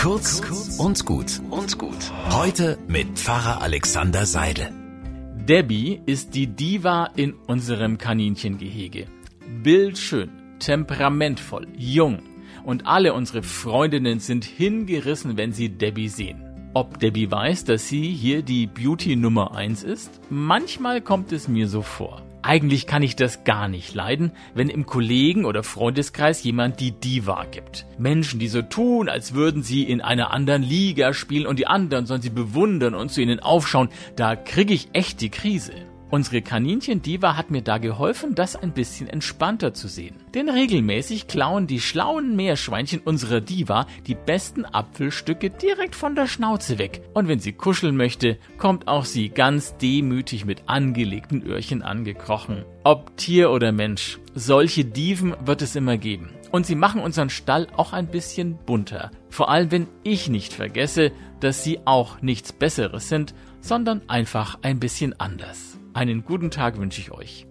Kurz und gut und gut. Heute mit Pfarrer Alexander Seidel. Debbie ist die Diva in unserem Kaninchengehege. Bildschön, temperamentvoll, jung. Und alle unsere Freundinnen sind hingerissen, wenn sie Debbie sehen. Ob Debbie weiß, dass sie hier die Beauty Nummer 1 ist? Manchmal kommt es mir so vor. Eigentlich kann ich das gar nicht leiden, wenn im Kollegen- oder Freundeskreis jemand die Diva gibt. Menschen, die so tun, als würden sie in einer anderen Liga spielen und die anderen sollen sie bewundern und zu ihnen aufschauen, da kriege ich echt die Krise. Unsere Kaninchen-Diva hat mir da geholfen, das ein bisschen entspannter zu sehen. Denn regelmäßig klauen die schlauen Meerschweinchen unserer Diva die besten Apfelstücke direkt von der Schnauze weg. Und wenn sie kuscheln möchte, kommt auch sie ganz demütig mit angelegten Öhrchen angekrochen. Ob Tier oder Mensch, solche Diven wird es immer geben. Und sie machen unseren Stall auch ein bisschen bunter. Vor allem, wenn ich nicht vergesse, dass sie auch nichts Besseres sind, sondern einfach ein bisschen anders. Einen guten Tag wünsche ich euch.